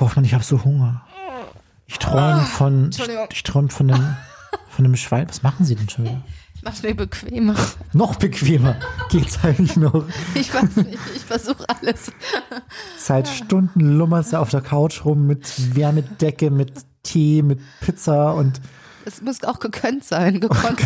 Hoffmann, ich habe so Hunger. Ich träume von, ich, ich träume von einem, von einem Schwein. Was machen Sie denn schon wieder? Ich mach's mir bequemer. Noch bequemer geht's eigentlich noch. Ich weiß nicht, ich versuche alles. Seit Stunden lummerst du auf der Couch rum mit Wärmedecke, mit Tee, mit Pizza und Es muss auch gekönnt sein, gekonnt.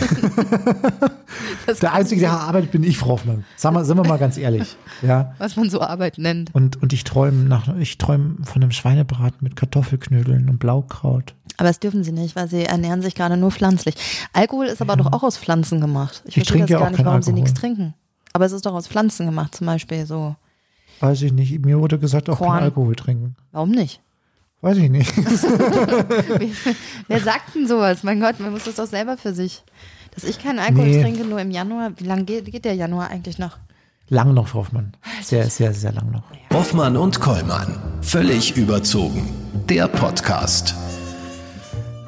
Das der Einzige, der arbeitet, bin ich, Frau Hoffmann. Sag mal, sind wir mal ganz ehrlich. Ja. was man so Arbeit nennt. Und, und ich träume nach, ich träume von einem Schweinebraten mit Kartoffelknödeln und Blaukraut. Aber das dürfen sie nicht, weil sie ernähren sich gerade nur pflanzlich. Alkohol ist aber doch auch aus Pflanzen gemacht. Ich, Ich verstehe trinke das ja gar auch nicht, warum sie Alkohol. nichts trinken. Aber es ist doch aus Pflanzen gemacht, zum Beispiel so. Weiß ich nicht. Mir wurde gesagt, auch Korn. kein Alkohol trinken. Warum nicht? Weiß ich nicht. Wer sagt denn sowas? Mein Gott, man muss das doch selber für sich. Dass ich keinen Alkohol Nee. trinke, nur im Januar. Wie lange geht, geht der Januar eigentlich noch? Lang noch, Frau Hoffmann. Sehr, sehr, sehr lang noch. Hoffmann und Kollmann. Völlig überzogen. Der Podcast.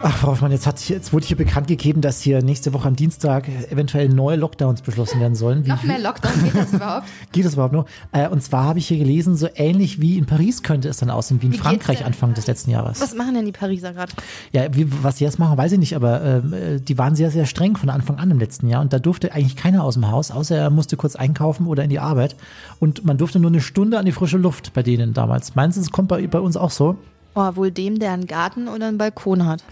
Ach, Frau Hoffmann, jetzt, hat jetzt wurde hier bekannt gegeben, dass hier nächste Woche am Dienstag eventuell neue Lockdowns beschlossen werden sollen. Wie, Noch mehr Lockdown geht das überhaupt? Geht das überhaupt noch? Äh, und zwar habe ich hier gelesen, so ähnlich wie in Paris könnte es dann aussehen, wie in Wie Frankreich? Anfang des letzten Jahres. Was machen denn die Pariser gerade? Ja, wie, was sie jetzt machen, weiß ich nicht, aber äh, die waren sehr, sehr streng von Anfang an im letzten Jahr und da durfte eigentlich keiner aus dem Haus, außer er musste kurz einkaufen oder in die Arbeit und man durfte nur eine Stunde an die frische Luft bei denen damals. Meinst du, es kommt bei, bei uns auch so? Oh, wohl dem, der einen Garten oder einen Balkon hat.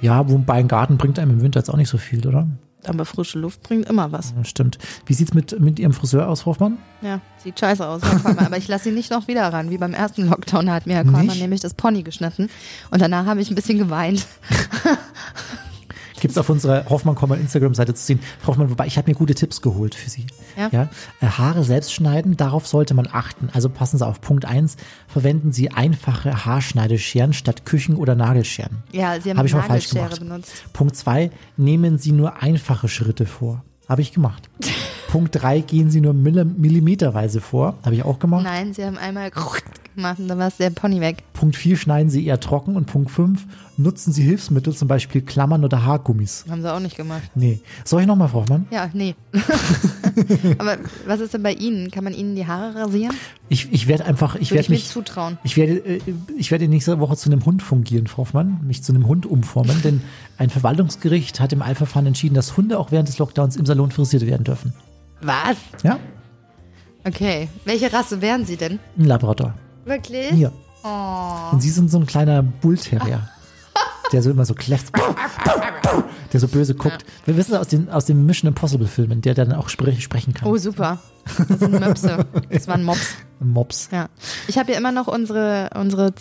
Ja, wobei ein Garten bringt einem im Winter jetzt auch nicht so viel, oder? Aber frische Luft bringt immer was. Ja, stimmt. Wie sieht's mit, mit Ihrem Friseur aus, Hoffmann? Ja, sieht scheiße aus. Aber ich lasse ihn nicht noch wieder ran. Wie beim ersten Lockdown hat mir Herr Nicht? nämlich das Pony geschnitten. Und danach habe ich ein bisschen geweint. Gibt's auf unserer Hoffmann Instagram-Seite zu sehen. Frau Hoffmann, wobei ich habe mir gute Tipps geholt für Sie. Ja. Äh, Haare selbst schneiden, darauf sollte man achten. Also passen Sie auf. Punkt eins: verwenden Sie einfache Haarschneidescheren statt Küchen- oder Nagelscheren. Ja, Sie haben Habe ich mal falsch gemacht. benutzt. Punkt zwei: nehmen Sie nur einfache Schritte vor. Habe ich gemacht. Punkt drei: gehen Sie nur millim- millimeterweise vor. Habe ich auch gemacht. Nein, Sie haben einmal gemacht und dann war es der Pony weg. Punkt vier: schneiden Sie eher trocken. Und Punkt fünf: nutzen Sie Hilfsmittel, zum Beispiel Klammern oder Haargummis. Haben Sie auch nicht gemacht. Nee. Soll ich nochmal, Frau Hoffmann? Ja, nee. Aber was ist denn bei Ihnen? Kann man Ihnen die Haare rasieren? Ich, ich werde einfach, ich werde mich, zutrauen. ich werde, äh, ich werde nächste Woche zu einem Hund fungieren, Frau Hoffmann, mich zu einem Hund umformen, denn ein Verwaltungsgericht hat im Eilverfahren entschieden, dass Hunde auch während des Lockdowns im Salon frisiert werden dürfen. Was? Ja? Okay. Welche Rasse wären Sie denn? Ein Labrador. Wirklich? Hier. Oh. Und Sie sind so ein kleiner Bullterrier, der so immer so kläfft, der so böse guckt. Wir wissen aus den, aus den Mission Impossible Filmen, der dann auch sprech, sprechen kann. Oh, super. Das sind Möpse. Das waren Mops. Mops. Ja. Ich habe hier immer noch unsere, unsere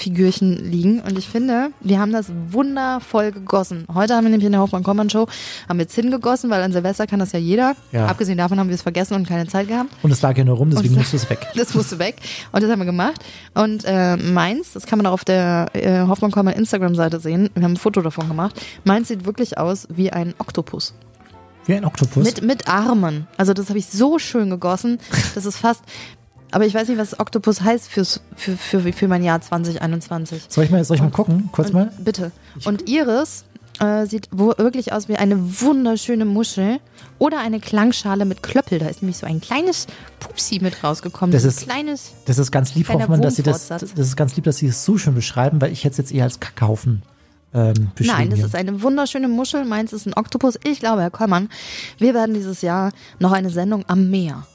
Zinn-Figürchen liegen und ich finde, wir haben das wundervoll gegossen. Heute haben wir nämlich in der Hoffmann-Kommern-Show haben wir Zinn gegossen, weil an Silvester kann das ja jeder. Ja. Abgesehen davon haben wir es vergessen und keine Zeit gehabt. Und es lag ja nur rum, deswegen musste es weg. Das musste weg. Und das haben wir gemacht. Und äh, meins, das kann man auch auf der äh, Hoffmann Komma Instagram-Seite sehen. Wir haben ein Foto davon gemacht. Meins sieht wirklich aus wie ein Oktopus. Wie ein Oktopus. Mit, mit Armen. Also das habe ich so schön gegossen. Das ist fast. Aber ich weiß nicht, was Oktopus heißt fürs, für, für, für mein Jahr 2021. soll ich mal, soll ich mal gucken? Kurz mal. Bitte. Und Iris äh, sieht wo wirklich aus wie eine wunderschöne Muschel oder eine Klangschale mit Klöppel. Da ist nämlich so ein kleines Pupsi mit rausgekommen. Das so ein ist- kleines. Das ist ganz lieb, Hoffmann, dass Sie das, das ist ganz lieb, dass Sie es so schön beschreiben, weil ich hätte es jetzt eher als Kackhaufen ähm, beschrieben. Nein, das hier. ist eine wunderschöne Muschel. Meins ist ein Oktopus. Ich glaube, Herr Kollmann, wir werden dieses Jahr noch eine Sendung am Meer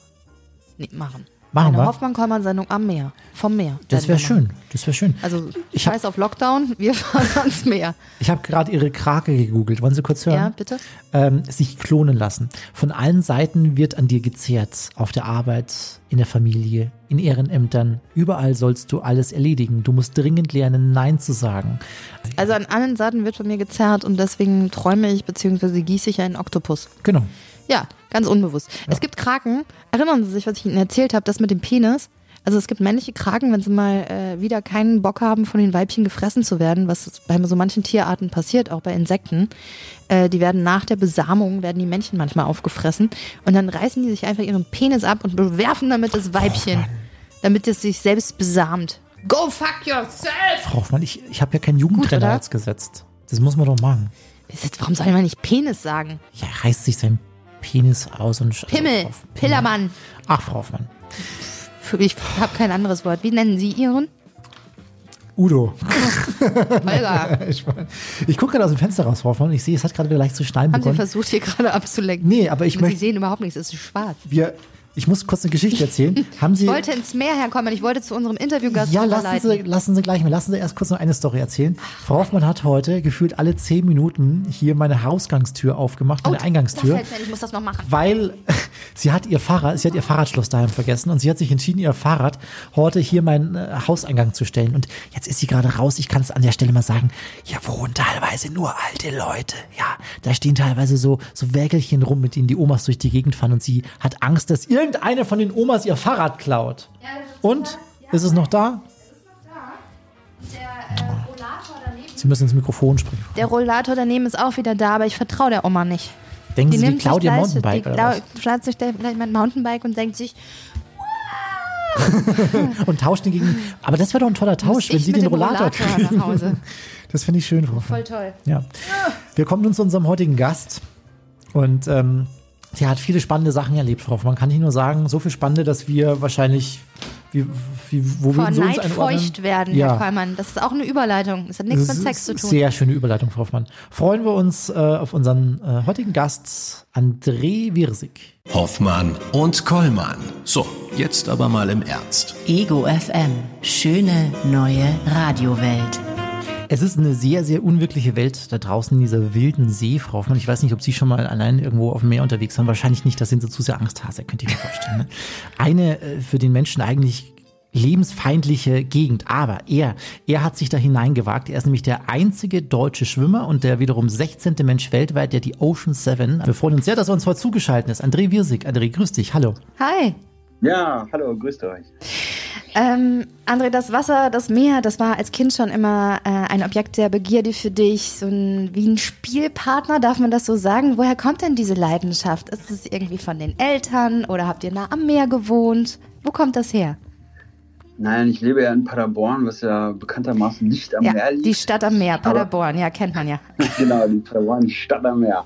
machen. Machen eine wir. Hoffmann-Kollmann-Sendung am Meer. Vom Meer. Das wäre schön. Das wäre schön. Also, Ich scheiß auf Lockdown, wir fahren ans Meer. Ich habe gerade Ihre Krake gegoogelt. Wollen Sie kurz hören? Ja, bitte? ähm, sich klonen lassen. Von allen Seiten wird an dir gezehrt. Auf der Arbeit, in der Familie, in Ehrenämtern. Überall sollst du alles erledigen. Du musst dringend lernen, Nein zu sagen. Also an allen Seiten wird von mir gezerrt und deswegen träume ich bzw. gieße ich einen Oktopus. Genau. Ja, ganz unbewusst. Es gibt Kraken, erinnern Sie sich, was ich Ihnen erzählt habe, das mit dem Penis. Also es gibt männliche Kraken, wenn sie mal äh, wieder keinen Bock haben, von den Weibchen gefressen zu werden, was bei so manchen Tierarten passiert, auch bei Insekten. Äh, die werden nach der Besamung, werden die Männchen manchmal aufgefressen und dann reißen die sich einfach ihren Penis ab und bewerfen damit das Weibchen, damit es sich selbst besamt. Go fuck yourself! Frau Hoffmann, ich, ich habe ja keinen Jugendtrainer jetzt gesetzt. Das muss man doch machen. Warum soll man nicht Penis sagen? Ja, reißt sich sein Penis aus und... Pimmel, auf- Pillermann. Ach, Frau Hoffmann. Ich habe kein anderes Wort. Wie nennen Sie Ihren? Udo. Holger, Ich, ich gucke gerade aus dem Fenster raus, Frau Hoffmann, und ich sehe, es hat gerade wieder leicht zu schneien haben Sie begonnen. versucht, hier gerade abzulenken? Nee, aber ich Aber Sie möchte, sehen überhaupt nichts, es ist schwarz. wir, ich muss kurz eine Geschichte erzählen. Haben Sie, Ich wollte ins Meer herkommen, ich wollte zu unserem Interviewgast ja, lassen. Sie, lassen Sie gleich mal, lassen Sie erst kurz noch eine Story erzählen. Frau Hoffmann hat heute gefühlt alle zehn Minuten hier meine Hausgangstür aufgemacht, meine Oh, Eingangstür. Das fällt mir, ich muss das noch machen. weil sie hat ihr Fahrrad, sie hat ihr Fahrradschloss daheim vergessen und sie hat sich entschieden, ihr Fahrrad heute hier meinen äh, Hauseingang zu stellen. Und jetzt ist sie gerade raus. Ich kann es an der Stelle mal sagen. Hier wohnen teilweise nur alte Leute. Ja, da stehen teilweise so, so Wägelchen rum, mit denen die Omas durch die Gegend fahren und sie hat Angst, dass irgendeine von den Omas ihr Fahrrad klaut. Und? Ist es noch da? Sie müssen ins Mikrofon sprechen. Der Rollator daneben ist auch wieder da, aber ich vertraue der Oma nicht. Denken Sie, die nimmt klaut sich ihr gleich- Mountainbike die oder was? Schnappt sich der vielleicht mein Mountainbike und denkt sich, Und tauscht den gegen. Aber das wäre doch ein toller Tausch, wenn Sie den Rollator kriegen. nach Hause. Das finde ich schön, Frau Voll toll. Ja. Wir kommen nun zu unserem heutigen Gast. Und ähm, sie hat viele spannende Sachen erlebt, Frau Hoffmann. Kann ich nur sagen, so viel spannende, dass wir wahrscheinlich, wie, wie, wo Vor würden Neid feucht werden, Ja. Herr Kollmann. Das ist auch eine Überleitung. Das hat nichts Das mit Sex zu tun. Sehr schöne Überleitung, Frau Hoffmann. Freuen wir uns äh, auf unseren äh, heutigen Gast, André Wirsig. Hoffmann und Kollmann. So, jetzt aber mal im Ernst. Ego FM. Schöne neue Radiowelt. Es ist eine sehr, sehr unwirkliche Welt da draußen in dieser wilden See, Frau Hoffmann. Ich weiß nicht, ob Sie schon mal allein irgendwo auf dem Meer unterwegs waren. Wahrscheinlich nicht, da sind Sie zu sehr Angsthase, könnte ich mir vorstellen. Ne? Eine äh, für den Menschen eigentlich lebensfeindliche Gegend. Aber er, er hat sich da hineingewagt. Er ist nämlich der einzige deutsche Schwimmer und der wiederum 16. Mensch weltweit, der die Ocean Seven. Wir freuen uns sehr, dass er uns heute zugeschaltet ist. André Wirsig. André, grüß dich. Hallo. Hi. Ja, hallo, grüßt euch. Ähm, André, das Wasser, das Meer, das war als Kind schon immer äh, ein Objekt der Begierde für dich, so ein, wie ein Spielpartner, darf man das so sagen? Woher kommt denn diese Leidenschaft? Ist es irgendwie von den Eltern oder habt ihr nah am Meer gewohnt? Wo kommt das her? Nein, ich lebe ja in Paderborn, was ja bekanntermaßen nicht am ja, Meer liegt. die Stadt am Meer, Paderborn, ja, kennt man ja. genau, die Paderborn, die Stadt am Meer.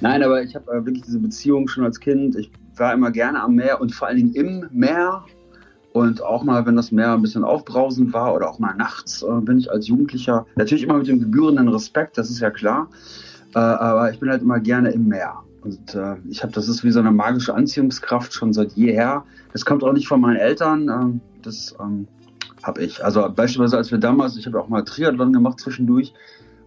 Nein, aber ich habe äh, wirklich diese Beziehung schon als Kind. Ich war immer gerne am Meer und vor allen Dingen im Meer. Und auch mal, wenn das Meer ein bisschen aufbrausend war oder auch mal nachts, äh, bin ich als Jugendlicher natürlich immer mit dem gebührenden Respekt, das ist ja klar. Äh, aber ich bin halt immer gerne im Meer. Und äh, ich habe, das ist wie so eine magische Anziehungskraft schon seit jeher. Das kommt auch nicht von meinen Eltern. ähm, das ähm, habe ich. Also beispielsweise, als wir damals, ich habe auch mal Triathlon gemacht zwischendurch.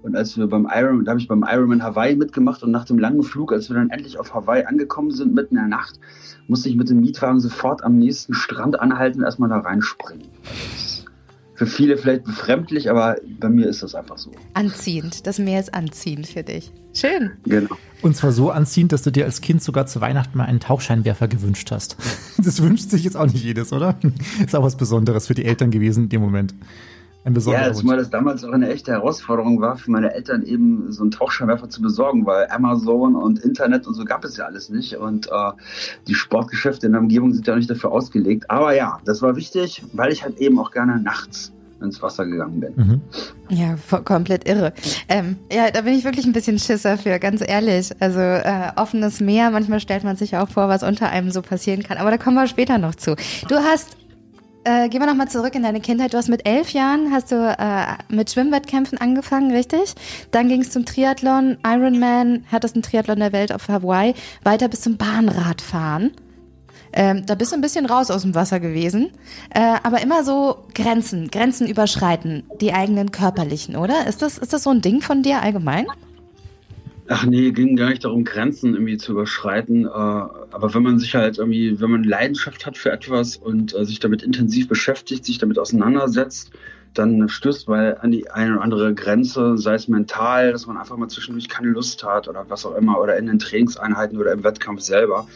Und als wir beim Ironman, da habe ich beim Ironman Hawaii mitgemacht und nach dem langen Flug, als wir dann endlich auf Hawaii angekommen sind, mitten in der Nacht, musste ich mit dem Mietwagen sofort am nächsten Strand anhalten und erstmal da reinspringen. Also für viele vielleicht befremdlich, aber bei mir ist das einfach so. Anziehend, das Meer ist anziehend für dich. Schön. Genau. Und zwar so anziehend, dass du dir als Kind sogar zu Weihnachten mal einen Tauchscheinwerfer gewünscht hast. Das wünscht sich jetzt auch nicht jedes, oder? Ist auch was Besonderes für die Eltern gewesen in dem Moment. Ein besonderer Ja, zumal das damals auch eine echte Herausforderung war für meine Eltern eben so einen Tauchscheinwerfer zu besorgen, weil Amazon und Internet und so gab es ja alles nicht und äh, die Sportgeschäfte in der Umgebung sind ja auch nicht dafür ausgelegt. Aber ja, das war wichtig, weil ich halt eben auch gerne nachts ins Wasser gegangen bin. Mhm. Ja, voll, komplett irre. Ähm, ja, da bin ich wirklich ein bisschen Schisser für, ganz ehrlich. Also äh, offenes Meer, manchmal stellt man sich auch vor, was unter einem so passieren kann. Aber da kommen wir später noch zu. Du hast, äh, gehen wir nochmal zurück in deine Kindheit. Du hast mit elf Jahren, hast du äh, mit Schwimmwettkämpfen angefangen, richtig? Dann ging es zum Triathlon, Ironman, härtesten Triathlon der Welt auf Hawaii, weiter bis zum Bahnradfahren. Ähm, da bist du ein bisschen raus aus dem Wasser gewesen. Äh, aber immer so Grenzen, Grenzen überschreiten, die eigenen körperlichen, oder? Ist das, ist das so ein Ding von dir allgemein? Ach nee, ging gar nicht darum, Grenzen irgendwie zu überschreiten. Äh, aber wenn man sich halt irgendwie, wenn man Leidenschaft hat für etwas und äh, sich damit intensiv beschäftigt, sich damit auseinandersetzt, dann stößt man an die eine oder andere Grenze, sei es mental, dass man einfach mal zwischendurch keine Lust hat oder was auch immer, oder in den Trainingseinheiten oder im Wettkampf selber.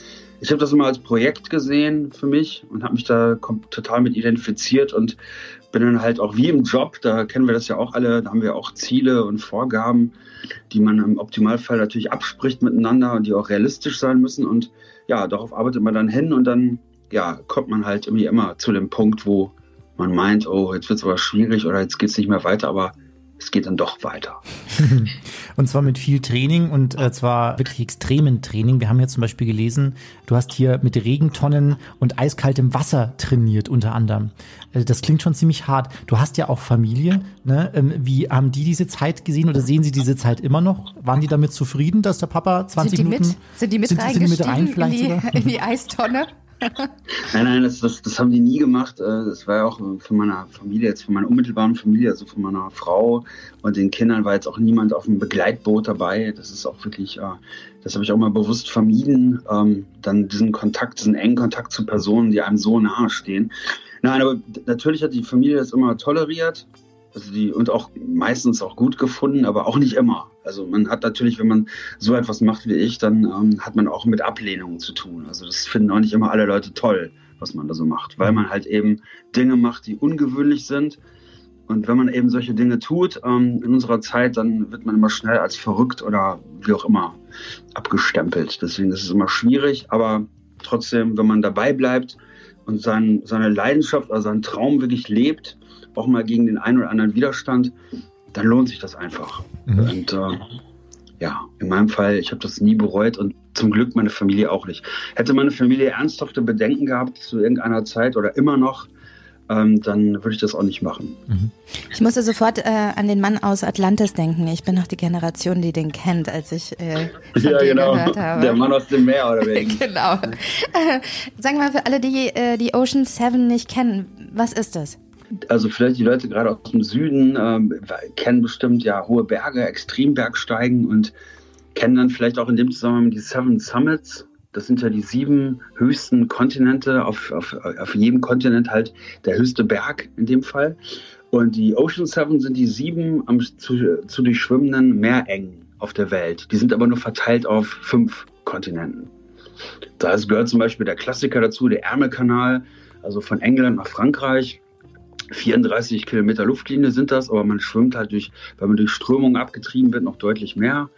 Ich habe das immer als Projekt gesehen für mich und habe mich da total mit identifiziert und bin dann halt auch wie im Job, da kennen wir das ja auch alle, da haben wir auch Ziele und Vorgaben, die man im Optimalfall natürlich abspricht miteinander und die auch realistisch sein müssen. Und ja, darauf arbeitet man dann hin und dann ja, kommt man halt irgendwie immer zu dem Punkt, wo man meint, oh, jetzt wird es aber schwierig oder jetzt geht es nicht mehr weiter, aber es geht dann doch weiter. und zwar mit viel Training und äh, zwar wirklich extremen Training. Wir haben jetzt zum Beispiel gelesen, du hast hier mit Regentonnen und eiskaltem Wasser trainiert unter anderem. Äh, das klingt schon ziemlich hart. Du hast ja auch Familie. Ne? Ähm, wie haben die diese Zeit gesehen oder sehen sie diese Zeit immer noch? Waren die damit zufrieden, dass der Papa 20 sind die Minuten... Mit? Sind die mit sind, sind die mit rein in, sogar? die, in die Eistonne? Nein, nein, das, das, das haben die nie gemacht. Äh, Das war ja auch von meiner Familie, jetzt von meiner unmittelbaren Familie, also von meiner Frau und den Kindern war jetzt auch niemand auf dem Begleitboot dabei. Das ist auch wirklich, äh, das habe ich auch mal bewusst vermieden, ähm, dann diesen Kontakt, diesen engen Kontakt zu Personen, die einem so nahe stehen. Nein, aber natürlich hat die Familie das immer toleriert. Also die, und auch meistens auch gut gefunden, aber auch nicht immer. Also man hat natürlich, wenn man so etwas macht wie ich, dann ähm, hat man auch mit Ablehnungen zu tun. Also das finden auch nicht immer alle Leute toll, was man da so macht, weil man halt eben Dinge macht, die ungewöhnlich sind. Und wenn man eben solche Dinge tut ähm, in unserer Zeit, dann wird man immer schnell als verrückt oder wie auch immer abgestempelt. Deswegen ist es immer schwierig, aber trotzdem, wenn man dabei bleibt und sein, seine Leidenschaft oder seinen Traum wirklich lebt, auch mal gegen den einen oder anderen Widerstand, dann lohnt sich das einfach. Mhm. Und äh, ja, in meinem Fall, ich habe das nie bereut und zum Glück meine Familie auch nicht. Hätte meine Familie ernsthafte Bedenken gehabt zu irgendeiner Zeit oder immer noch, ähm, dann würde ich das auch nicht machen. Ich musste sofort äh, an den Mann aus Atlantis denken. Ich bin noch die Generation, die den kennt, als ich äh, von dir gehört habe. Der Mann aus dem Meer oder wegen. genau. Äh, sagen wir mal für alle, die äh, die Ocean Seven nicht kennen, was ist das? Also vielleicht die Leute gerade aus dem Süden ähm, kennen bestimmt ja hohe Berge, Extrembergsteigen und kennen dann vielleicht auch in dem Zusammenhang die Seven Summits. Das sind ja die sieben höchsten Kontinente, auf, auf, auf jedem Kontinent halt der höchste Berg in dem Fall. Und die Ocean Seven sind die sieben am zu, zu durchschwimmenden Meerengen auf der Welt. Die sind aber nur verteilt auf fünf Kontinenten. Da gehört zum Beispiel der Klassiker dazu, der Ärmelkanal, also von England nach Frankreich. 34 Kilometer Luftlinie sind das, aber man schwimmt halt durch, weil man durch Strömungen abgetrieben wird, noch deutlich mehr.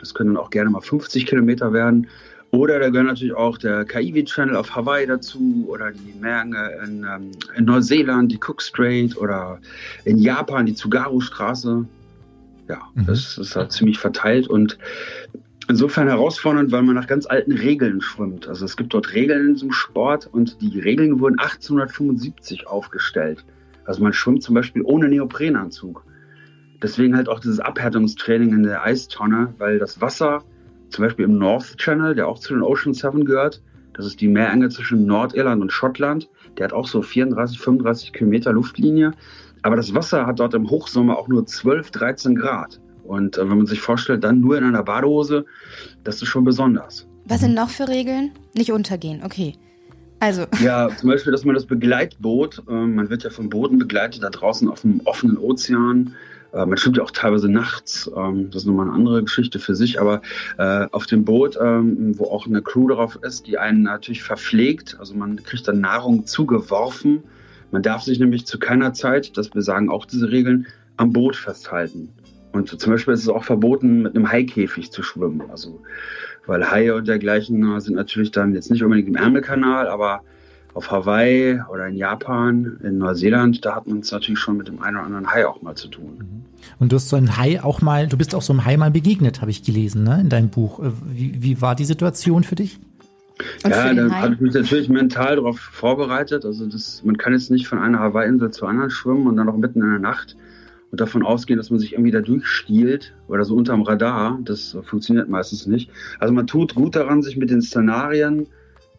Das können dann auch gerne mal 50 Kilometer werden. Oder da gehören natürlich auch der Kaiwi Channel auf Hawaii dazu oder die Meere in, ähm, in Neuseeland, die Cook Strait oder in Japan die Tsugaru-Straße. Ja, Mhm. das ist halt ziemlich verteilt und insofern herausfordernd, weil man nach ganz alten Regeln schwimmt. Also es gibt dort Regeln in diesem Sport und die Regeln wurden 1875 aufgestellt. Also man schwimmt zum Beispiel ohne Neoprenanzug. Deswegen halt auch dieses Abhärtungstraining in der Eistonne, weil das Wasser, zum Beispiel im North Channel, der auch zu den Ocean Seven gehört, das ist die Meerenge zwischen Nordirland und Schottland, der hat auch so 34, 35 Kilometer Luftlinie. Aber das Wasser hat dort im Hochsommer auch nur 12, 13 Grad. Und äh, wenn man sich vorstellt, dann nur in einer Badehose, das ist schon besonders. Was sind noch für Regeln? Nicht untergehen, okay. Also, Ja, zum Beispiel, dass man das Begleitboot, ähm, man wird ja von Booten begleitet, da draußen auf dem offenen Ozean. Äh, man schwimmt ja auch teilweise nachts, ähm, das ist nochmal eine andere Geschichte für sich, aber äh, auf dem Boot, ähm, wo auch eine Crew drauf ist, die einen natürlich verpflegt, also man kriegt dann Nahrung zugeworfen. Man darf sich nämlich zu keiner Zeit, das besagen auch diese Regeln, am Boot festhalten. Und zum Beispiel ist es auch verboten, mit einem Haikäfig zu schwimmen. Also, weil Haie und dergleichen äh, sind natürlich dann jetzt nicht unbedingt im Ärmelkanal, aber auf Hawaii oder in Japan, in Neuseeland, da hat man es natürlich schon mit dem einen oder anderen Hai auch mal zu tun. Und du hast so ein Hai auch mal, du bist auch so einem Hai mal begegnet, habe ich gelesen, ne, in deinem Buch. Äh, Wie, wie war die Situation für dich? und ja, da habe ich mich natürlich mental darauf vorbereitet. Also das, man kann jetzt nicht von einer Hawaii-Insel zur anderen schwimmen und dann noch mitten in der Nacht und davon ausgehen, dass man sich irgendwie da durchstiehlt oder so unterm Radar. Das funktioniert meistens nicht. Also man tut gut daran, sich mit den Szenarien,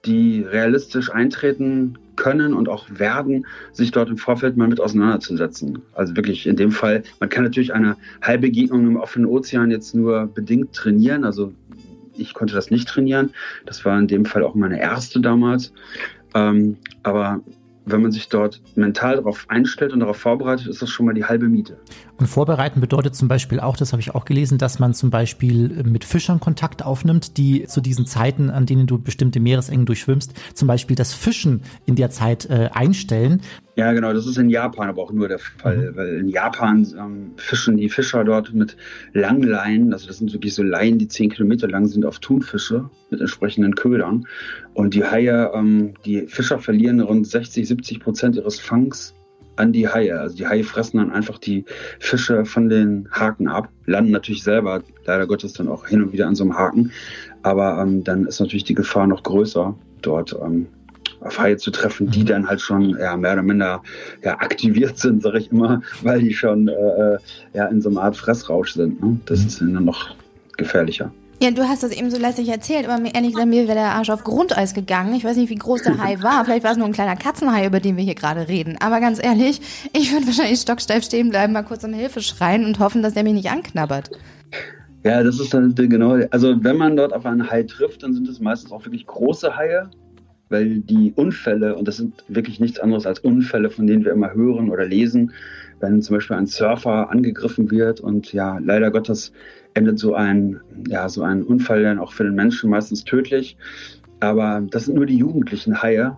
die realistisch eintreten können und auch werden, sich dort im Vorfeld mal mit auseinanderzusetzen. Also wirklich in dem Fall, man kann natürlich eine Heilbegegnung im offenen Ozean jetzt nur bedingt trainieren. Also ich konnte das nicht trainieren. Das war in dem Fall auch meine erste damals. Ähm, aber wenn man sich dort mental darauf einstellt und darauf vorbereitet, ist das schon mal die halbe Miete. Und vorbereiten bedeutet zum Beispiel auch, das habe ich auch gelesen, dass man zum Beispiel mit Fischern Kontakt aufnimmt, die zu diesen Zeiten, an denen du bestimmte Meeresengen durchschwimmst, zum Beispiel das Fischen in der Zeit äh, einstellen. Ja, genau, das ist in Japan aber auch nur der Fall, Mhm. weil in Japan ähm, fischen die Fischer dort mit Langleinen, also das sind wirklich so Leinen, die zehn Kilometer lang sind, auf Thunfische mit entsprechenden Ködern. Und die Haie, ähm, die Fischer verlieren rund 60, 70 Prozent ihres Fangs an die Haie. Also die Haie fressen dann einfach die Fische von den Haken ab, landen natürlich selber, leider Gottes dann auch hin und wieder an so einem Haken. Aber ähm, dann ist natürlich die Gefahr noch größer, dort ähm, auf Haie zu treffen, die dann halt schon ja, mehr oder minder ja, aktiviert sind, sage ich immer, weil die schon äh, ja, in so einer Art Fressrausch sind. Ne? Das ist dann noch gefährlicher. Ja, du hast das eben so lässig erzählt, aber mir ehrlich gesagt, mir wäre der Arsch auf Grundeis gegangen. Ich weiß nicht, wie groß der Hai war. Vielleicht war es nur ein kleiner Katzenhai, über den wir hier gerade reden. Aber ganz ehrlich, ich würde wahrscheinlich stocksteif stehen bleiben, mal kurz um Hilfe schreien und hoffen, dass der mich nicht anknabbert. Ja, das ist dann genau. Also, wenn man dort auf einen Hai trifft, dann sind es meistens auch wirklich große Haie, weil die Unfälle, und das sind wirklich nichts anderes als Unfälle, von denen wir immer hören oder lesen, wenn zum Beispiel ein Surfer angegriffen wird und ja, leider Gottes endet so ein, ja, so ein Unfall dann auch für den Menschen meistens tödlich. Aber das sind nur die jugendlichen Haie,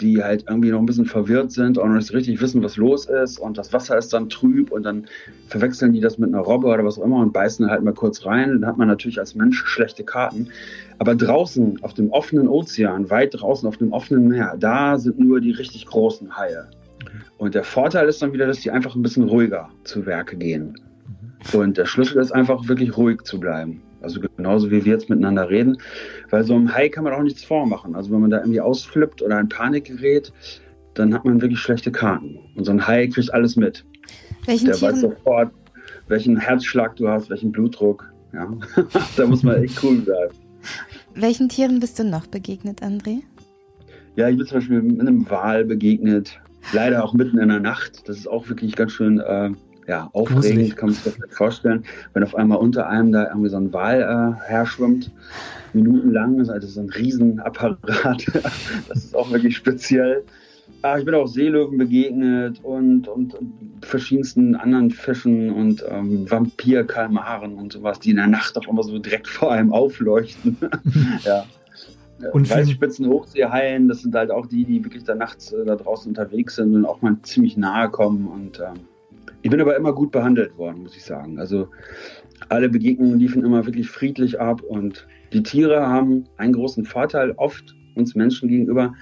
die halt irgendwie noch ein bisschen verwirrt sind und noch nicht richtig wissen, was los ist und das Wasser ist dann trüb und dann verwechseln die das mit einer Robbe oder was auch immer und beißen halt mal kurz rein. Dann hat man natürlich als Mensch schlechte Karten. Aber draußen auf dem offenen Ozean, weit draußen auf dem offenen Meer, da sind nur die richtig großen Haie. Und der Vorteil ist dann wieder, dass die einfach ein bisschen ruhiger zu Werke gehen. Und der Schlüssel ist einfach wirklich ruhig zu bleiben. Also genauso wie wir jetzt miteinander reden. Weil so einem Hai kann man auch nichts vormachen. Also wenn man da irgendwie ausflippt oder in Panik gerät, dann hat man wirklich schlechte Karten. Und so ein Hai kriegt alles mit. Welchen der Tieren, weiß sofort, welchen Herzschlag du hast, welchen Blutdruck. Ja, da muss man echt cool sein. welchen Tieren bist du noch begegnet, André? Ja, ich bin zum Beispiel mit einem Wal begegnet. Leider auch mitten in der Nacht. Das ist auch wirklich ganz schön äh, ja, aufregend, Gruselig. kann man sich das nicht vorstellen. Wenn auf einmal unter einem da irgendwie so ein Wal äh, herschwimmt, minutenlang, also das ist ein Riesenapparat. das ist auch wirklich speziell. Ah, ich bin auch Seelöwen begegnet und, und verschiedensten anderen Fischen und ähm, Vampirkalmaren und sowas, die in der Nacht auch immer so direkt vor einem aufleuchten. ja. Und Weißspitzen Hochseehaien, das sind halt auch die, die wirklich da nachts äh, da draußen unterwegs sind und auch mal ziemlich nahe kommen. Und ähm, ich bin aber immer gut behandelt worden, muss ich sagen. Also alle Begegnungen liefen immer wirklich friedlich ab und die Tiere haben einen großen Vorteil oft uns Menschen gegenüber.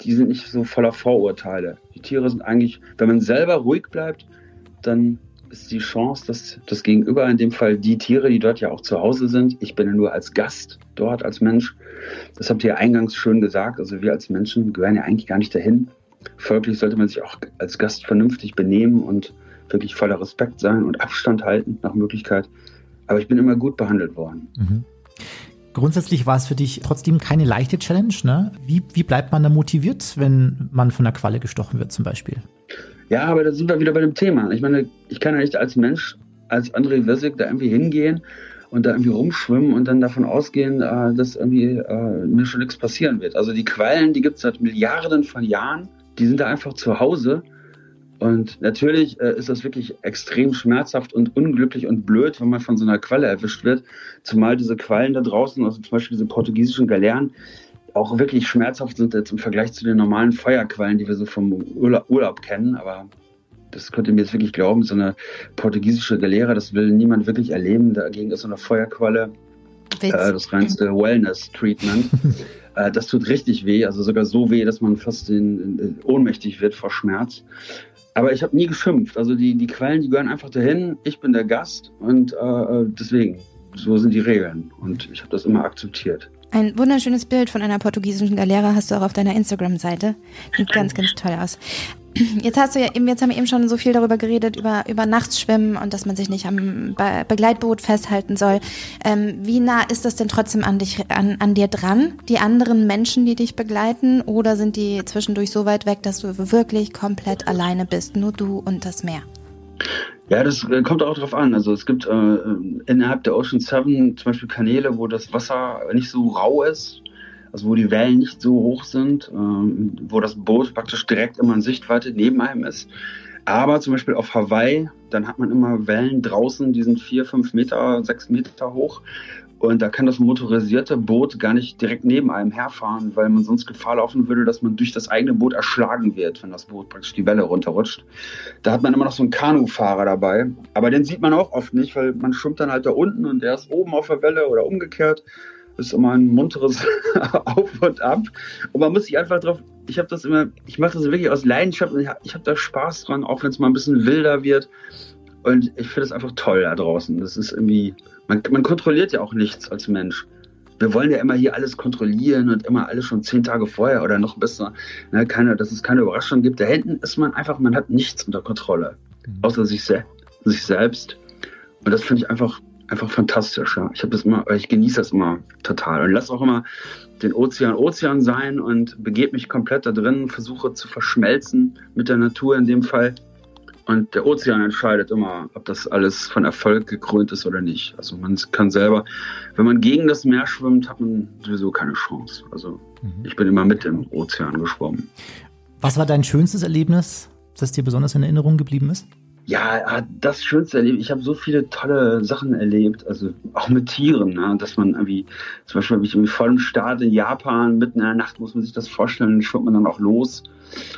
Die sind nicht so voller Vorurteile. Die Tiere sind eigentlich, wenn man selber ruhig bleibt, dann ist die Chance, dass das Gegenüber, in dem Fall die Tiere, die dort ja auch zu Hause sind, ich bin ja nur als Gast dort, als Mensch, das habt ihr ja eingangs schön gesagt, also wir als Menschen gehören ja eigentlich gar nicht dahin. Folglich sollte man sich auch als Gast vernünftig benehmen und wirklich voller Respekt sein und Abstand halten nach Möglichkeit. Aber ich bin immer gut behandelt worden. Mhm. Grundsätzlich war es für dich trotzdem keine leichte Challenge, ne? Wie, wie bleibt man da motiviert, wenn man von einer Qualle gestochen wird, zum Beispiel? Ja, aber da sind wir wieder bei dem Thema. Ich meine, ich kann ja nicht als Mensch, als André Wessig da irgendwie hingehen und da irgendwie rumschwimmen und dann davon ausgehen, äh, dass irgendwie äh, mir schon nichts passieren wird. Also die Quallen, die gibt es seit Milliarden von Jahren, die sind da einfach zu Hause. Und natürlich äh, ist das wirklich extrem schmerzhaft und unglücklich und blöd, wenn man von so einer Qualle erwischt wird. Zumal diese Quallen da draußen, also zum Beispiel diese portugiesischen Galeeren, auch wirklich schmerzhaft sind jetzt im Vergleich zu den normalen Feuerquallen, die wir so vom Urlaub, Urlaub kennen. Aber das könnt ihr mir jetzt wirklich glauben, so eine portugiesische Galeere, das will niemand wirklich erleben. Dagegen ist so eine Feuerqualle äh, das reinste Wellness-Treatment. äh, das tut richtig weh, also sogar so weh, dass man fast in, in, ohnmächtig wird vor Schmerz. Aber ich habe nie geschimpft. Also die, die Quellen, die gehören einfach dahin. Ich bin der Gast und äh, deswegen, so sind die Regeln. Und ich habe das immer akzeptiert. Ein wunderschönes Bild von einer portugiesischen Galeere hast du auch auf deiner Instagram-Seite. Sieht ganz, ganz toll aus. Jetzt hast du ja eben, jetzt haben wir eben schon so viel darüber geredet, über, über Nachtschwimmen und dass man sich nicht am Be Begleitboot festhalten soll. Ähm, wie nah ist das denn trotzdem an dich, an, an dir dran? Die anderen Menschen, die dich begleiten, oder sind die zwischendurch so weit weg, dass du wirklich komplett alleine bist? Nur du und das Meer. Ja, das kommt auch drauf an. Also es gibt äh, innerhalb der Ocean Seven zum Beispiel Kanäle, wo das Wasser nicht so rau ist, also wo die Wellen nicht so hoch sind, ähm, wo das Boot praktisch direkt immer in Sichtweite neben einem ist. Aber zum Beispiel auf Hawaii, dann hat man immer Wellen draußen, die sind vier, fünf Meter, sechs Meter hoch. Und da kann das motorisierte Boot gar nicht direkt neben einem herfahren, weil man sonst Gefahr laufen würde, dass man durch das eigene Boot erschlagen wird, wenn das Boot praktisch die Welle runterrutscht. Da hat man immer noch so einen Kanufahrer dabei. Aber den sieht man auch oft nicht, weil man schwimmt dann halt da unten und der ist oben auf der Welle oder umgekehrt. Ist immer ein munteres Auf und Ab. Und man muss sich einfach darauf ich habe das immer, ich mache das wirklich aus Leidenschaft und ich habe hab da Spaß dran, auch wenn es mal ein bisschen wilder wird. Und ich finde es einfach toll da draußen. Das ist irgendwie, man, man kontrolliert ja auch nichts als Mensch. Wir wollen ja immer hier alles kontrollieren und immer alles schon zehn Tage vorher oder noch besser, ne, keine, dass es keine Überraschung gibt. Da hinten ist man einfach, man hat nichts unter Kontrolle, mhm. außer sich, se sich selbst. Und das finde ich einfach, einfach fantastisch. Ja. Ich habe das immer, ich genieße das immer total und lass auch immer den Ozean Ozean sein und begebe mich komplett da drin, versuche zu verschmelzen mit der Natur in dem Fall. Und der Ozean entscheidet immer, ob das alles von Erfolg gekrönt ist oder nicht. Also man kann selber, wenn man gegen das Meer schwimmt, hat man sowieso keine Chance. Also mhm. ich bin immer mit dem Ozean geschwommen. Was war dein schönstes Erlebnis, das dir besonders in Erinnerung geblieben ist? Ja, das Schönste erlebt. Ich habe so viele tolle Sachen erlebt, also auch mit Tieren, ne? dass man irgendwie, zum Beispiel habe ich irgendwie voll im Start in Japan, mitten in der Nacht muss man sich das vorstellen, schwimmt man dann auch los,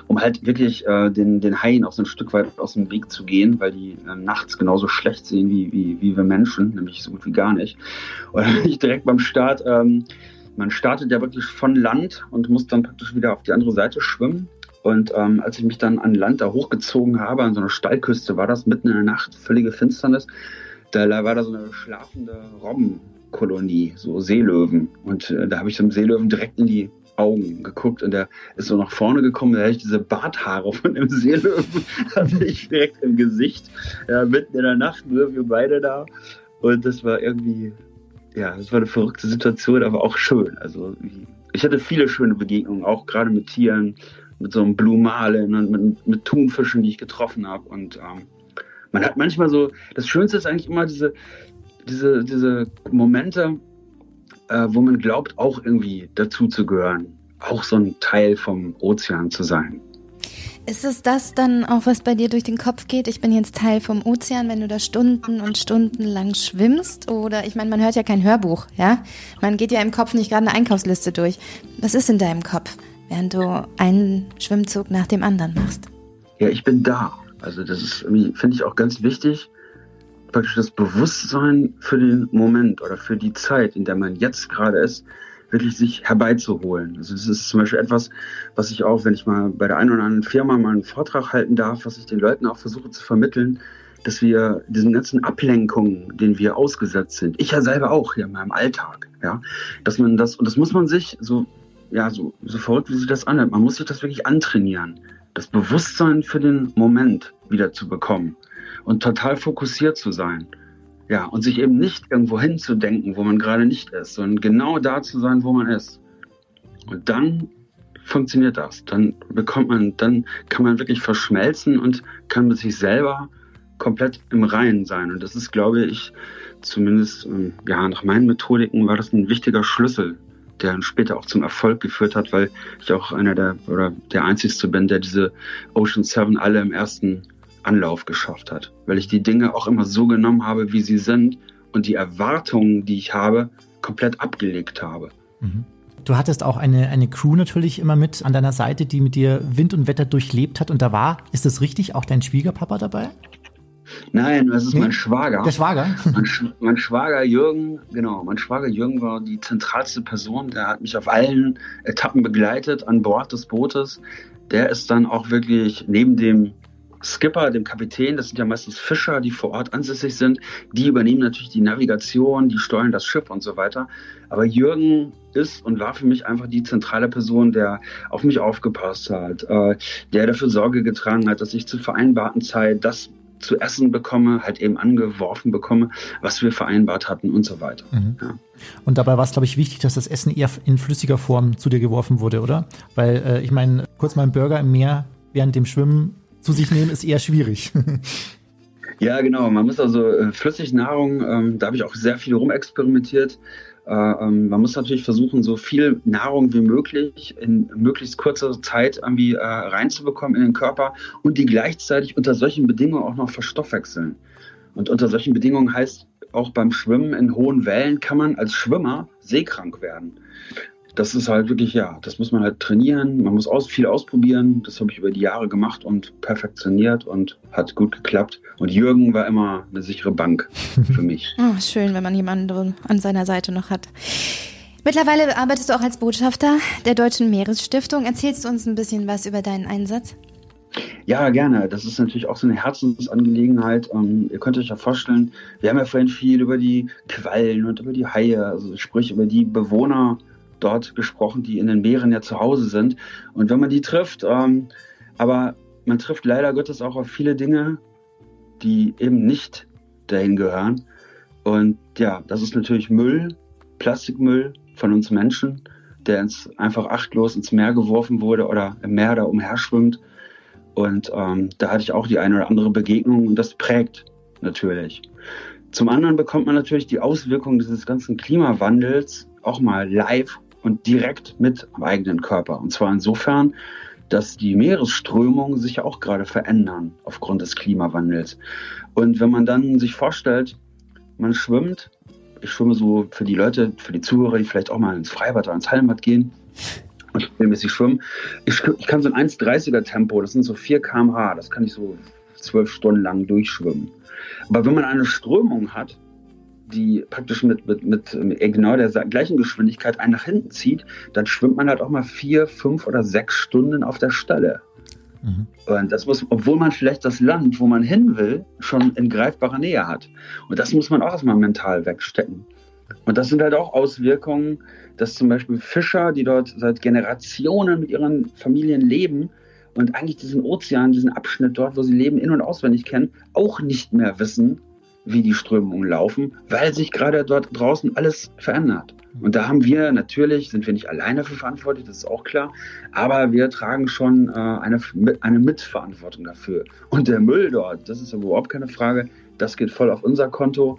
um halt wirklich äh, den, den Haien auch so ein Stück weit aus dem Weg zu gehen, weil die äh, nachts genauso schlecht sehen wie, wie, wie wir Menschen, nämlich so gut wie gar nicht. Und dann bin ich direkt beim Start, ähm, man startet ja wirklich von Land und muss dann praktisch wieder auf die andere Seite schwimmen. Und ähm, als ich mich dann an Land da hochgezogen habe, an so einer Stallküste war das, mitten in der Nacht, völlige Finsternis, da war da so eine schlafende Robbenkolonie, so Seelöwen. Und äh, da habe ich einem Seelöwen direkt in die Augen geguckt und der ist so nach vorne gekommen, da hatte ich diese Barthaare von dem Seelöwen, hatte ich direkt im Gesicht, ja, mitten in der Nacht, nur wir beide da. Und das war irgendwie, ja, das war eine verrückte Situation, aber auch schön. Also ich hatte viele schöne Begegnungen, auch gerade mit Tieren mit so einem Blue Marlin und mit, mit Thunfischen, die ich getroffen habe. Und ähm, man hat manchmal so, das Schönste ist eigentlich immer diese, diese, diese Momente, äh, wo man glaubt, auch irgendwie dazu zu gehören, auch so ein Teil vom Ozean zu sein. Ist es das dann auch, was bei dir durch den Kopf geht? Ich bin jetzt Teil vom Ozean, wenn du da Stunden und Stunden lang schwimmst? Oder ich meine, man hört ja kein Hörbuch, ja? Man geht ja im Kopf nicht gerade eine Einkaufsliste durch. Was ist in deinem Kopf? Während du einen Schwimmzug nach dem anderen machst? Ja, ich bin da. Also das ist, finde ich auch ganz wichtig, praktisch das Bewusstsein für den Moment oder für die Zeit, in der man jetzt gerade ist, wirklich sich herbeizuholen. Also das ist zum Beispiel etwas, was ich auch, wenn ich mal bei der einen oder anderen Firma mal einen Vortrag halten darf, was ich den Leuten auch versuche zu vermitteln, dass wir diesen ganzen Ablenkungen, denen wir ausgesetzt sind, ich ja selber auch hier in meinem Alltag, ja, dass man das, und das muss man sich, so ja, so, so verrückt, wie sich das anhört, man muss sich das wirklich antrainieren. Das Bewusstsein für den Moment wieder zu bekommen und total fokussiert zu sein. Ja, und sich eben nicht irgendwo hinzudenken, wo man gerade nicht ist, sondern genau da zu sein, wo man ist. Und dann funktioniert das. Dann bekommt man, dann kann man wirklich verschmelzen und kann mit sich selber komplett im Reinen sein. Und das ist, glaube ich, zumindest ähm, ja, nach meinen Methodiken war das ein wichtiger Schlüssel der dann später auch zum Erfolg geführt hat, weil ich auch einer der oder der einzigste bin, der diese Ocean Seven alle im ersten Anlauf geschafft hat, weil ich die Dinge auch immer so genommen habe, wie sie sind und die Erwartungen, die ich habe, komplett abgelegt habe. Mhm. Du hattest auch eine, eine Crew natürlich immer mit an deiner Seite, die mit dir Wind und Wetter durchlebt hat. Und da war, ist das richtig, auch dein Schwiegerpapa dabei? Nein, das ist nee, mein Schwager. Der Schwager? Mein, Sch mein, Schwager Jürgen, genau, mein Schwager Jürgen war die zentralste Person. Der hat mich auf allen Etappen begleitet an Bord des Bootes. Der ist dann auch wirklich neben dem Skipper, dem Kapitän, das sind ja meistens Fischer, die vor Ort ansässig sind, die übernehmen natürlich die Navigation, die steuern das Schiff und so weiter. Aber Jürgen ist und war für mich einfach die zentrale Person, der auf mich aufgepasst hat, äh, der dafür Sorge getragen hat, dass ich zur vereinbarten Zeit das zu essen bekomme, halt eben angeworfen bekomme, was wir vereinbart hatten und so weiter. Mhm. Ja. Und dabei war es, glaube ich, wichtig, dass das Essen eher in flüssiger Form zu dir geworfen wurde, oder? Weil äh, ich meine, kurz mal einen Burger im Meer während dem Schwimmen zu sich nehmen, ist eher schwierig. ja, genau. Man muss also äh, Flüssignahrung, ähm, da habe ich auch sehr viel rumexperimentiert. Äh, ähm, man muss natürlich versuchen, so viel Nahrung wie möglich in möglichst kurzer Zeit irgendwie äh, reinzubekommen in den Körper und die gleichzeitig unter solchen Bedingungen auch noch verstoffwechseln. Und unter solchen Bedingungen heißt auch beim Schwimmen in hohen Wellen kann man als Schwimmer seekrank werden das ist halt wirklich, ja, das muss man halt trainieren, man muss aus, viel ausprobieren. Das habe ich über die Jahre gemacht und perfektioniert und hat gut geklappt. Und Jürgen war immer eine sichere Bank für mich. oh, schön, wenn man jemanden an seiner Seite noch hat. Mittlerweile arbeitest du auch als Botschafter der Deutschen Meeresstiftung. Erzählst du uns ein bisschen was über deinen Einsatz? Ja, gerne. Das ist natürlich auch so eine Herzensangelegenheit. Ähm, ihr könnt euch ja vorstellen, wir haben ja vorhin viel über die Quallen und über die Haie, also sprich über die Bewohner dort gesprochen, die in den Meeren ja zu Hause sind. Und wenn man die trifft, ähm, aber man trifft leider Gottes auch auf viele Dinge, die eben nicht dahin gehören. Und ja, das ist natürlich Müll, Plastikmüll von uns Menschen, der ins, einfach achtlos ins Meer geworfen wurde oder im Meer da umherschwimmt. Und ähm, da hatte ich auch die eine oder andere Begegnung und das prägt natürlich. Zum anderen bekommt man natürlich die Auswirkungen dieses ganzen Klimawandels auch mal live und direkt mit am eigenen Körper. Und zwar insofern, dass die Meeresströmungen sich auch gerade verändern aufgrund des Klimawandels. Und wenn man dann sich vorstellt, man schwimmt, ich schwimme so für die Leute, für die Zuhörer, die vielleicht auch mal ins Freibad oder ins Hallenbad gehen und regelmäßig schwimmen, ich, ich kann so ein 1,30er Tempo, das sind so 4 km/h, das kann ich so zwölf Stunden lang durchschwimmen. Aber wenn man eine Strömung hat, die praktisch mit, mit, mit genau der gleichen Geschwindigkeit einen nach hinten zieht, dann schwimmt man halt auch mal vier, fünf oder sechs Stunden auf der Stelle. Mhm. Und das muss, obwohl man vielleicht das Land, wo man hin will, schon in greifbarer Nähe hat. Und das muss man auch erstmal mental wegstecken. Und das sind halt auch Auswirkungen, dass zum Beispiel Fischer, die dort seit Generationen mit ihren Familien leben und eigentlich diesen Ozean, diesen Abschnitt dort, wo sie leben, in- und auswendig kennen, auch nicht mehr wissen, wie die Strömungen laufen, weil sich gerade dort draußen alles verändert. Und da haben wir natürlich, sind wir nicht alleine für verantwortlich, das ist auch klar, aber wir tragen schon äh, eine, eine Mitverantwortung dafür. Und der Müll dort, das ist überhaupt keine Frage, das geht voll auf unser Konto.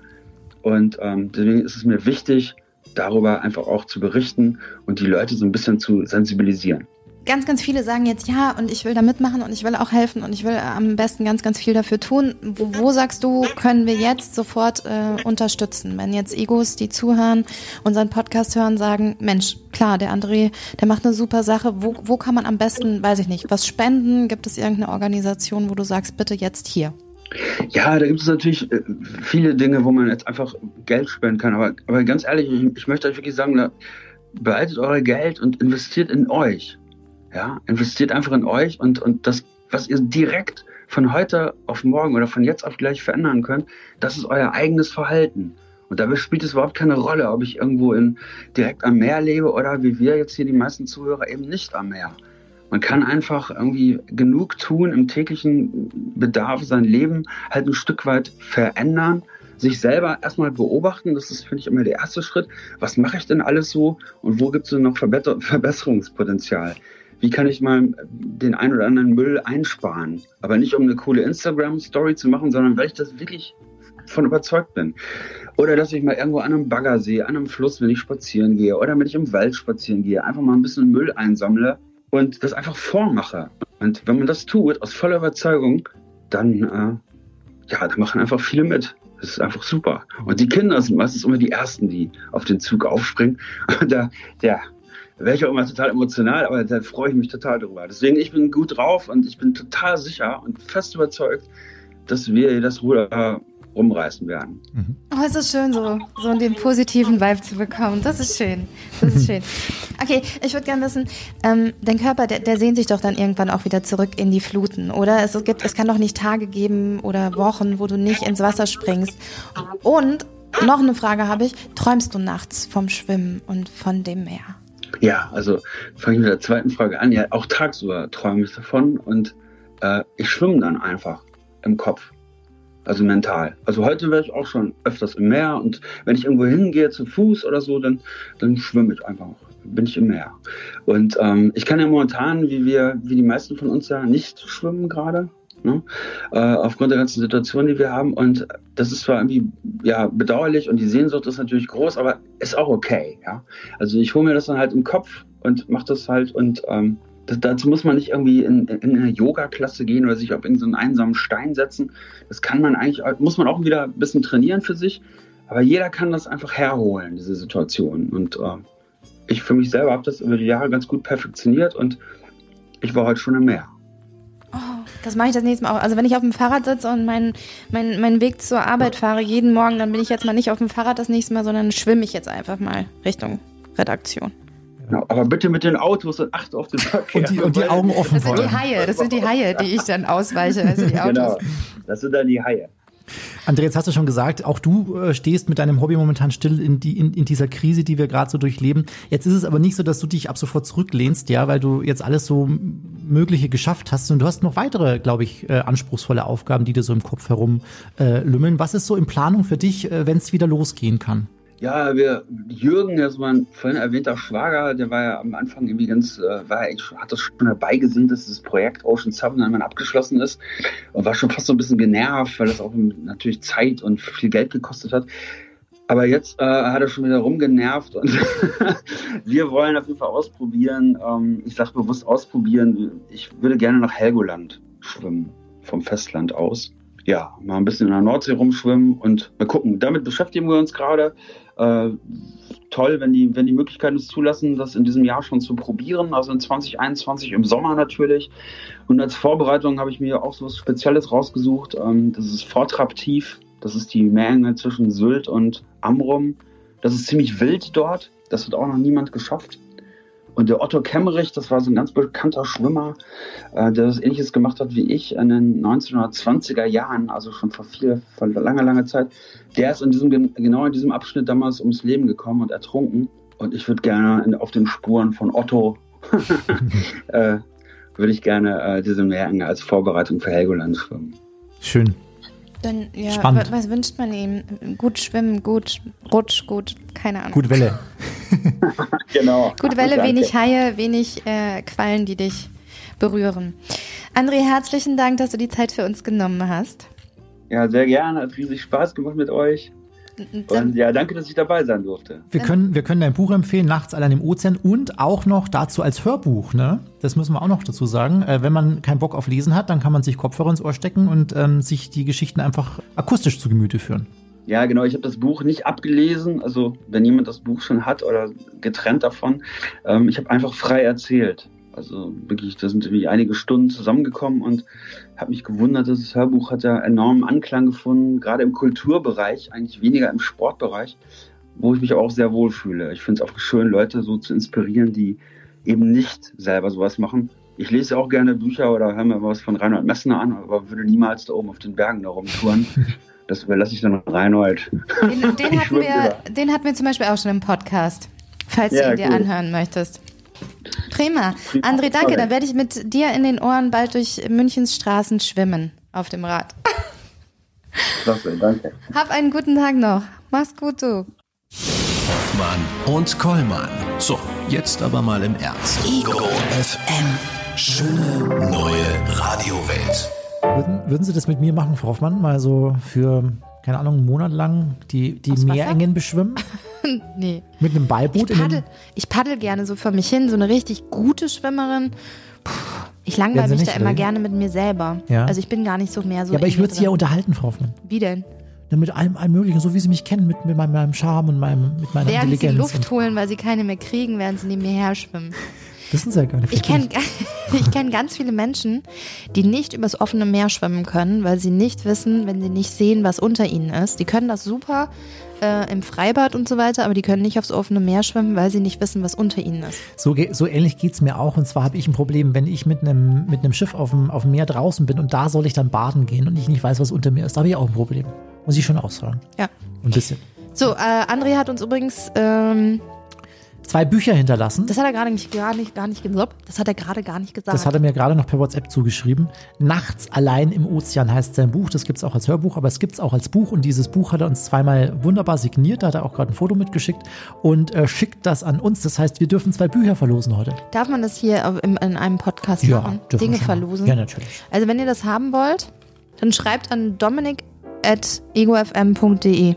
Und ähm, deswegen ist es mir wichtig, darüber einfach auch zu berichten und die Leute so ein bisschen zu sensibilisieren ganz, ganz viele sagen jetzt, ja, und ich will da mitmachen und ich will auch helfen und ich will am besten ganz, ganz viel dafür tun. Wo, wo sagst du, können wir jetzt sofort äh, unterstützen? Wenn jetzt Egos, die zuhören, unseren Podcast hören, sagen, Mensch, klar, der André, der macht eine super Sache. Wo, wo kann man am besten, weiß ich nicht, was spenden? Gibt es irgendeine Organisation, wo du sagst, bitte jetzt hier? Ja, da gibt es natürlich äh, viele Dinge, wo man jetzt einfach Geld spenden kann. Aber, aber ganz ehrlich, ich, ich möchte euch wirklich sagen, behaltet euer Geld und investiert in euch. Ja, investiert einfach in euch und, und das, was ihr direkt von heute auf morgen oder von jetzt auf gleich verändern könnt, das ist euer eigenes Verhalten. Und dabei spielt es überhaupt keine Rolle, ob ich irgendwo in, direkt am Meer lebe oder wie wir jetzt hier die meisten Zuhörer eben nicht am Meer. Man kann einfach irgendwie genug tun im täglichen Bedarf, sein Leben halt ein Stück weit verändern, sich selber erstmal beobachten. Das ist, finde ich, immer der erste Schritt. Was mache ich denn alles so und wo gibt es denn noch Verbesserungspotenzial? Wie kann ich mal den ein oder anderen Müll einsparen. Aber nicht um eine coole Instagram-Story zu machen, sondern weil ich das wirklich von überzeugt bin. Oder dass ich mal irgendwo an einem Bagger sehe, an einem Fluss, wenn ich spazieren gehe oder wenn ich im Wald spazieren gehe, einfach mal ein bisschen Müll einsammle und das einfach vormache. Und wenn man das tut, aus voller Überzeugung, dann, äh, ja, da machen einfach viele mit. Das ist einfach super. Und die Kinder sind meistens immer die Ersten, die auf den Zug aufspringen. Und da, ja, wäre ich auch immer total emotional, aber da freue ich mich total drüber. Deswegen, ich bin gut drauf und ich bin total sicher und fest überzeugt, dass wir das Ruder rumreißen werden. Mhm. Oh, es ist schön, so, so den positiven Vibe zu bekommen. Das ist schön. Das ist schön. Okay, ich würde gerne wissen, ähm, dein Körper, der, der sehnt sich doch dann irgendwann auch wieder zurück in die Fluten, oder? Es, gibt, es kann doch nicht Tage geben oder Wochen, wo du nicht ins Wasser springst. Und noch eine Frage habe ich, träumst du nachts vom Schwimmen und von dem Meer? Ja, also fange ich mit der zweiten Frage an. Ja, auch tagsüber träume ich davon und äh, ich schwimme dann einfach im Kopf. Also mental. Also heute wäre ich auch schon öfters im Meer und wenn ich irgendwo hingehe zu Fuß oder so, dann, dann schwimme ich einfach. Bin ich im Meer. Und ähm, ich kann ja momentan, wie wir, wie die meisten von uns ja nicht schwimmen gerade, Ne? Äh, aufgrund der ganzen Situation, die wir haben. Und das ist zwar irgendwie ja, bedauerlich und die Sehnsucht ist natürlich groß, aber ist auch okay. Ja? Also ich hole mir das dann halt im Kopf und mache das halt und ähm, das, dazu muss man nicht irgendwie in, in eine Yoga-Klasse gehen oder sich auf irgendeinen so einsamen Stein setzen. Das kann man eigentlich, muss man auch wieder ein bisschen trainieren für sich. Aber jeder kann das einfach herholen, diese Situation. Und äh, ich für mich selber habe das über die Jahre ganz gut perfektioniert und ich war heute schon im Meer. Das mache ich das nächste Mal auch. Also wenn ich auf dem Fahrrad sitze und meinen mein, mein Weg zur Arbeit fahre, jeden Morgen, dann bin ich jetzt mal nicht auf dem Fahrrad das nächste Mal, sondern schwimme ich jetzt einfach mal Richtung, Redaktion. Genau, aber bitte mit den Autos und achte auf den Verkehr. Und die, und die Augen offen Das sind die. Haie, das sind die Haie, die ich dann ausweiche, also die Autos. Genau, das sind dann die Haie. André, jetzt hast du schon gesagt, auch du äh, stehst mit deinem Hobby momentan still in, die, in, in dieser Krise, die wir gerade so durchleben. Jetzt ist es aber nicht so, dass du dich ab sofort zurücklehnst, ja, weil du jetzt alles so Mögliche geschafft hast. Und du hast noch weitere, glaube ich, äh, anspruchsvolle Aufgaben, die dir so im Kopf herum äh. Was ist so in Planung für dich, äh, wenn es wieder losgehen kann? Ja, wir, Jürgen, das ist mein vorhin erwähnter Schwager, der war ja am Anfang irgendwie ganz, äh, war ja, hat das schon dabei gesehen, dass das Projekt Ocean Seven einmal abgeschlossen ist und war schon fast so ein bisschen genervt, weil das auch natürlich Zeit und viel Geld gekostet hat. Aber jetzt äh, hat er schon wieder rumgenervt und wir wollen auf jeden Fall ausprobieren. Ähm, ich sage bewusst ausprobieren. Ich würde gerne nach Helgoland schwimmen, vom Festland aus. Ja, mal ein bisschen in der Nordsee rumschwimmen und mal gucken. Damit beschäftigen wir uns gerade. Äh, toll, wenn die, wenn die Möglichkeiten es zulassen, das in diesem Jahr schon zu probieren, also in 2021 im Sommer natürlich. Und als Vorbereitung habe ich mir auch so was Spezielles rausgesucht. Ähm, das ist Vortraptiv. Das ist die Meerenge zwischen Sylt und Amrum. Das ist ziemlich wild dort. Das hat auch noch niemand geschafft. Und der Otto Kemmerich, das war so ein ganz bekannter Schwimmer, äh, der das ähnliches gemacht hat wie ich in den 1920er Jahren, also schon vor viel, vor langer, langer Zeit. Der ist in diesem, genau in diesem Abschnitt damals ums Leben gekommen und ertrunken. Und ich würde gerne in, auf den Spuren von Otto, äh, würde ich gerne äh, diese Meerenge als Vorbereitung für Helgoland schwimmen. Schön. Dann, ja, Spannend. wa- was wünscht man ihm? Gut schwimmen, gut Rutsch, gut, keine Ahnung. Gute Welle. Genau. Gute Welle, Danke. wenig Haie, wenig äh, Quallen, die dich berühren. André, herzlichen Dank, dass du die Zeit für uns genommen hast. Ja, sehr gerne. Hat riesig Spaß gemacht mit euch. Und ja, danke, dass ich dabei sein durfte. Wir können, wir können dein Buch empfehlen, Nachts allein im Ozean und auch noch dazu als Hörbuch, ne? Das müssen wir auch noch dazu sagen. Äh, wenn man keinen Bock auf Lesen hat, dann kann man sich Kopfhörer ins Ohr stecken und ähm, sich die Geschichten einfach akustisch zu Gemüte führen. Ja, genau. Ich habe das Buch nicht abgelesen. Also, wenn jemand das Buch schon hat oder getrennt davon, ähm, ich habe einfach frei erzählt. Also wirklich, da sind irgendwie einige Stunden zusammengekommen und habe mich gewundert, dass das Hörbuch hat ja enormen Anklang gefunden, gerade im Kulturbereich, eigentlich weniger im Sportbereich, wo ich mich aber auch sehr wohl fühle. Ich finde es auch schön, Leute so zu inspirieren, die eben nicht selber sowas machen. Ich lese auch gerne Bücher oder höre mir was von Reinhold Messner an, aber würde niemals da oben auf den Bergen da rumtouren. Das überlasse ich dann Reinhold. den, den, hatten wir, über. den hatten wir zum Beispiel auch schon im Podcast, falls Ja, du ihn dir cool. anhören möchtest. Prima. Prima. André, danke. Dann werde ich mit dir in den Ohren bald durch Münchens Straßen schwimmen auf dem Rad. Klasse, danke. Hab einen guten Tag noch. Mach's gut, du. Hoffmann und Kollmann. So, jetzt aber mal im Ernst. Ego FM. Schöne neue Radiowelt. Würden, würden Sie das mit mir machen, Frau Hoffmann? Mal so für, keine Ahnung, einen Monat lang die, die? Meerengen beschwimmen? Nee. Mit einem Beiboot? Ich paddel, ich paddel gerne so vor mich hin, so eine richtig gute Schwimmerin. Puh, ich langweile Sie mich da immer oder wie? gerne mit mir selber. Ja. Also ich bin gar nicht so mehr so. ja, aber ich würde Sie ja unterhalten, Frau Hoffmann. Wie denn? Ja, mit allem, allem Möglichen, so wie Sie mich kennen, mit, mit meinem, meinem Charme und meinem, mit meiner Während sie Intelligenz. Luft und, holen, weil sie keine mehr kriegen, während sie neben mir her schwimmen. Wissen Sie ja gar nicht. Ich kenne ich kenn ganz viele Menschen, die nicht übers offene Meer schwimmen können, weil sie nicht wissen, wenn sie nicht sehen, was unter ihnen ist. Die können das super äh, im Freibad und so weiter, aber die können nicht aufs offene Meer schwimmen, weil sie nicht wissen, was unter ihnen ist. So, so ähnlich geht's mir auch. Und zwar habe ich ein Problem, wenn ich mit einem mit einem Schiff auf dem, auf dem Meer draußen bin und da soll ich dann baden gehen und ich nicht weiß, was unter mir ist. Da habe ich auch ein Problem. Muss ich schon auch sagen. Ja. Ein bisschen. So, äh, André hat uns übrigens, ähm, Zwei Bücher hinterlassen. das hat er gerade nicht, gar nicht, gar nicht gesagt. Das hat er gerade gar nicht gesagt. Das hat er mir gerade noch per WhatsApp zugeschrieben. Nachts allein im Ozean heißt sein Buch. Das gibt's auch als Hörbuch, aber es gibt's auch als Buch. Und dieses Buch hat er uns zweimal wunderbar signiert. Da hat er auch gerade ein Foto mitgeschickt und äh, schickt das an uns. Das heißt, wir dürfen zwei Bücher verlosen heute. Darf man das hier im, in einem Podcast machen? dürfen Dinge machen. verlosen? Ja, natürlich. Also wenn ihr das haben wollt, dann schreibt an dominik at egofm.de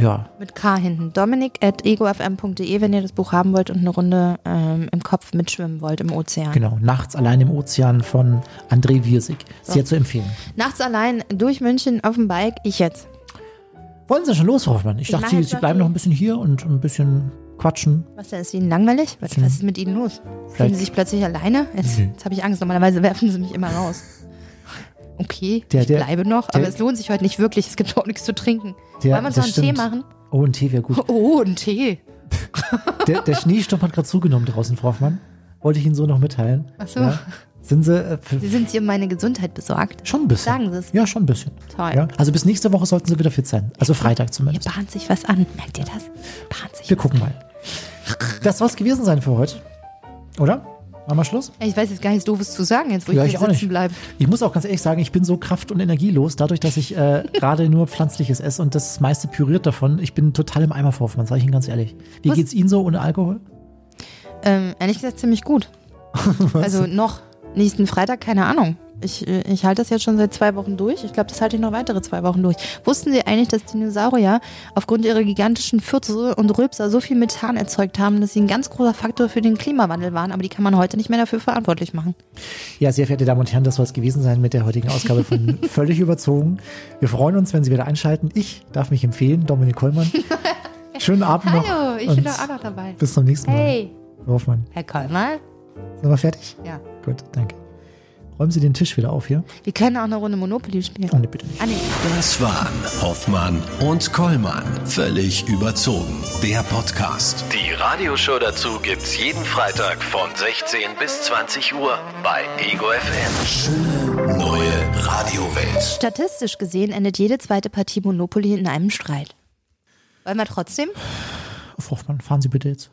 Ja, mit K hinten. dominik at egofm.de, wenn ihr das Buch haben wollt und eine Runde ähm, im Kopf mitschwimmen wollt im Ozean. genau. Nachts allein im Ozean von André Wirsig. Sehr zu empfehlen. Nachts allein durch München auf dem Bike, ich jetzt. Wollen Sie schon los, Frau Hoffmann? Ich, Ich dachte, Sie, Sie bleiben noch ein bisschen hier und ein bisschen quatschen. Was denn, ist Ihnen langweilig? Was, was ist mit Ihnen los? Fühlen Sie sich plötzlich alleine? Jetzt, jetzt habe ich Angst. Normalerweise werfen Sie mich immer raus. Okay, Der- ich der- bleibe noch, der- aber es lohnt sich heute nicht wirklich. Es gibt auch nichts zu trinken. Der- Wollen wir uns noch einen Tee stimmt. machen? Oh, ein Tee wäre gut. Oh, ein Tee. Der, der Schneesturm hat gerade zugenommen draußen, Frau Hoffmann. Wollte ich Ihnen so noch mitteilen. Ach so. Ja. Sind Sie äh, Sie sind hier um meine Gesundheit besorgt. schon ein bisschen? Sagen Sie es. Ja, schon ein bisschen. Toll. Ja. Also bis nächste Woche sollten Sie wieder fit sein. Also Freitag Hier zumindest. bahnt sich was an. Merkt ihr das? Bahnt sich Wir gucken mal. Das soll es gewesen sein für heute. Oder? Machen wir Schluss? Ich weiß jetzt gar nichts Doofes zu sagen, jetzt wo Ja, ich ich sitzen bleibe. Ich muss auch ganz ehrlich sagen, ich bin so kraft- und energielos, dadurch, dass ich äh, gerade nur Pflanzliches esse und das meiste püriert davon. Ich bin total im Eimer Hoffmann, sage ich Ihnen ganz ehrlich. Wie Was- geht's Ihnen so ohne Alkohol? Ähm, ehrlich gesagt ziemlich gut. also noch nächsten Freitag, keine Ahnung. Ich, äh, ich halte das jetzt schon seit zwei Wochen durch. Ich glaube, das halte ich noch weitere zwei Wochen durch. Wussten Sie eigentlich, dass Dinosaurier aufgrund ihrer gigantischen Fürze und Rülpser so viel Methan erzeugt haben, dass sie ein ganz großer Faktor für den Klimawandel waren, aber die kann man heute nicht mehr dafür verantwortlich machen? Ja, sehr verehrte Damen und Herren, das soll es gewesen sein mit der heutigen Ausgabe von Völlig überzogen. Wir freuen uns, wenn Sie wieder einschalten. Ich darf mich empfehlen, Dominik Kollmann. Schönen Abend noch. Hallo, ich bin doch auch noch dabei. Bis zum nächsten Mal. Hey. Herr Kollmann. Sind wir fertig? Ja. Gut, danke. Räumen Sie den Tisch wieder auf hier. Wir können auch eine Runde Monopoly spielen. Oh, nee, bitte nicht. Ah, nee. Das waren Hoffmann und Kollmann. Völlig überzogen. Der Podcast. Die Radioshow dazu gibt's jeden Freitag von 16 bis 20 Uhr bei Ego FM. Schöne neue Radiowelt. Statistisch gesehen endet jede zweite Partie Monopoly in einem Streit. Wollen wir trotzdem? Frau Hoffmann, fahren Sie bitte jetzt.